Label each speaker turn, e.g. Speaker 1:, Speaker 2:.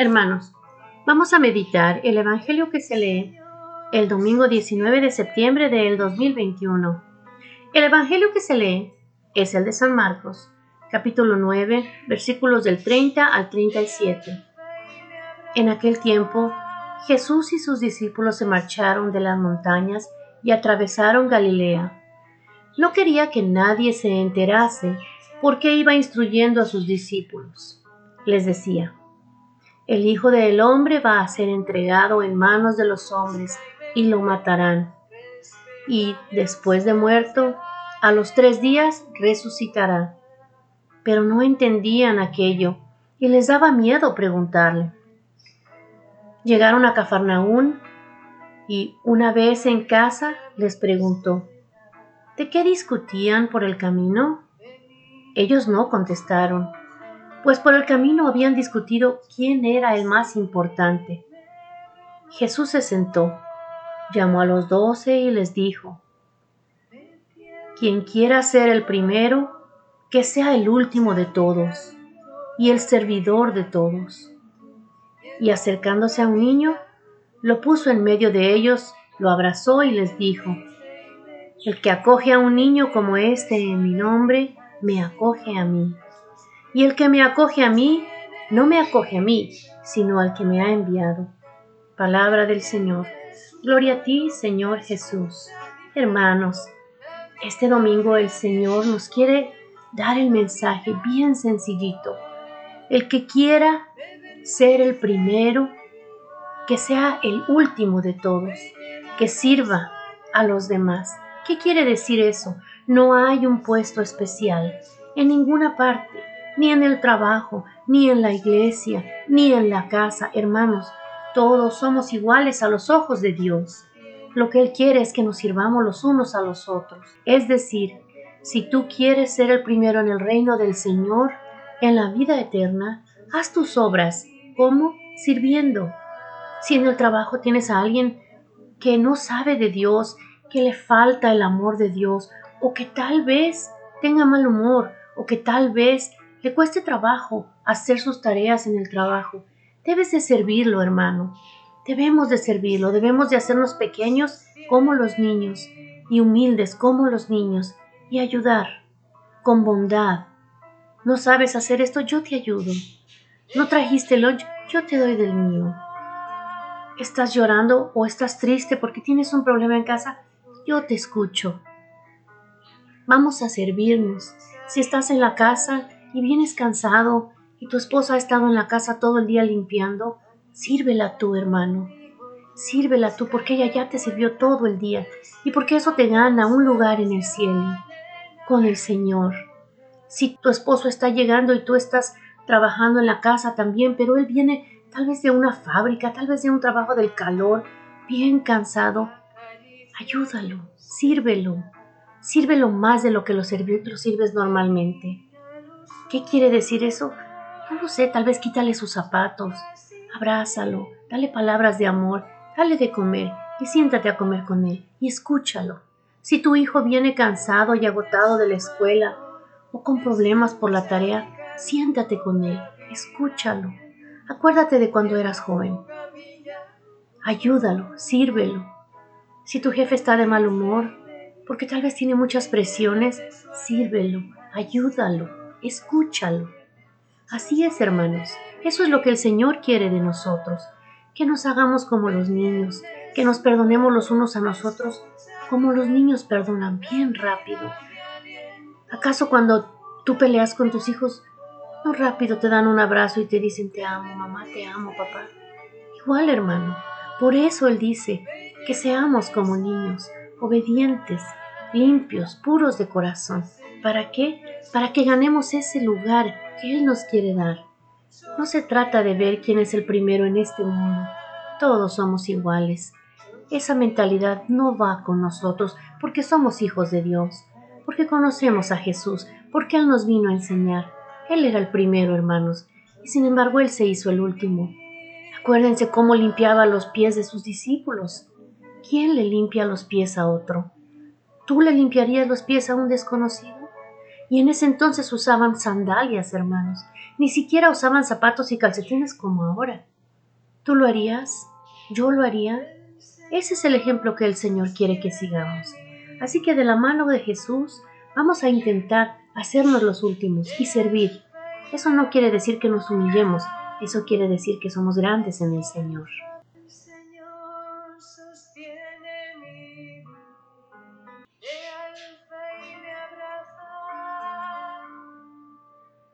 Speaker 1: Hermanos, vamos a meditar el Evangelio que se lee el domingo 19 de septiembre del 2021. El Evangelio que se lee es el de San Marcos, capítulo 9, versículos del 30 al 37. En aquel tiempo, Jesús y sus discípulos se marcharon de las montañas y atravesaron Galilea. No quería que nadie se enterase porque iba instruyendo a sus discípulos. Les decía, el Hijo del Hombre va a ser entregado en manos de los hombres y lo matarán. Y después de muerto, a los tres días resucitará. Pero no entendían aquello y les daba miedo preguntarle. Llegaron a Cafarnaún y una vez en casa les preguntó, ¿de qué discutían por el camino? Ellos no contestaron pues por el camino habían discutido quién era el más importante. Jesús se sentó, llamó a los doce y les dijo, Quien quiera ser el primero, que sea el último de todos y el servidor de todos. Y acercándose a un niño, lo puso en medio de ellos, lo abrazó y les dijo, El que acoge a un niño como este en mi nombre, me acoge a mí. Y el que me acoge a mí, no me acoge a mí, sino al que me ha enviado. Palabra del Señor. Gloria a ti, Señor Jesús. Hermanos, este domingo el Señor nos quiere dar el mensaje bien sencillito. El que quiera ser el primero, que sea el último de todos, que sirva a los demás. ¿Qué quiere decir eso? No hay un puesto especial en ninguna parte ni en el trabajo, ni en la iglesia, ni en la casa, hermanos. Todos somos iguales a los ojos de Dios. Lo que Él quiere es que nos sirvamos los unos a los otros. Es decir, si tú quieres ser el primero en el reino del Señor, en la vida eterna, haz tus obras. ¿Cómo? Sirviendo. Si en el trabajo tienes a alguien que no sabe de Dios, que le falta el amor de Dios, o que tal vez tenga mal humor, o que tal vez le cueste trabajo hacer sus tareas en el trabajo. Debes de servirlo, hermano. Debemos de servirlo, debemos de hacernos pequeños como los niños y humildes como los niños y ayudar con bondad. ¿No sabes hacer esto? Yo te ayudo. ¿No trajiste el lunch? Yo te doy del mío. ¿Estás llorando o estás triste porque tienes un problema en casa? Yo te escucho. Vamos a servirnos. Si estás en la casa, y vienes cansado y tu esposa ha estado en la casa todo el día limpiando, sírvela tú, hermano. Sírvela tú porque ella ya te sirvió todo el día y porque eso te gana un lugar en el cielo con el Señor. Si tu esposo está llegando y tú estás trabajando en la casa también, pero él viene tal vez de una fábrica, tal vez de un trabajo del calor, bien cansado, ayúdalo, sírvelo, sírvelo más de lo que lo, sirves normalmente. ¿Qué quiere decir eso? No lo sé, tal vez quítale sus zapatos, abrázalo, dale palabras de amor, dale de comer y siéntate a comer con él y escúchalo. Si tu hijo viene cansado y agotado de la escuela o con problemas por la tarea, siéntate con él, escúchalo. Acuérdate de cuando eras joven. Ayúdalo, sírvelo. Si tu jefe está de mal humor, porque tal vez tiene muchas presiones, sírvelo, ayúdalo escúchalo. Así es, hermanos, eso es lo que el Señor quiere de nosotros, que nos hagamos como los niños, que nos perdonemos los unos a nosotros como los niños perdonan bien rápido. ¿Acaso cuando tú peleas con tus hijos, no rápido te dan un abrazo y te dicen te amo, mamá, te amo, papá? Igual, hermano, por eso Él dice que seamos como niños, obedientes, limpios, puros de corazón. ¿Para qué? Para que ganemos ese lugar que Él nos quiere dar. No se trata de ver quién es el primero en este mundo. Todos somos iguales. Esa mentalidad no va con nosotros porque somos hijos de Dios, porque conocemos a Jesús, porque Él nos vino a enseñar. Él era el primero, hermanos, y sin embargo Él se hizo el último. Acuérdense cómo limpiaba los pies de sus discípulos. ¿Quién le limpia los pies a otro? ¿Tú le limpiarías los pies a un desconocido? Y en ese entonces usaban sandalias, hermanos. Ni siquiera usaban zapatos y calcetines como ahora. ¿Tú lo harías? ¿Yo lo haría? Ese es el ejemplo que el Señor quiere que sigamos. Así que de la mano de Jesús vamos a intentar hacernos los últimos y servir. Eso no quiere decir que nos humillemos, eso quiere decir que somos grandes en el Señor.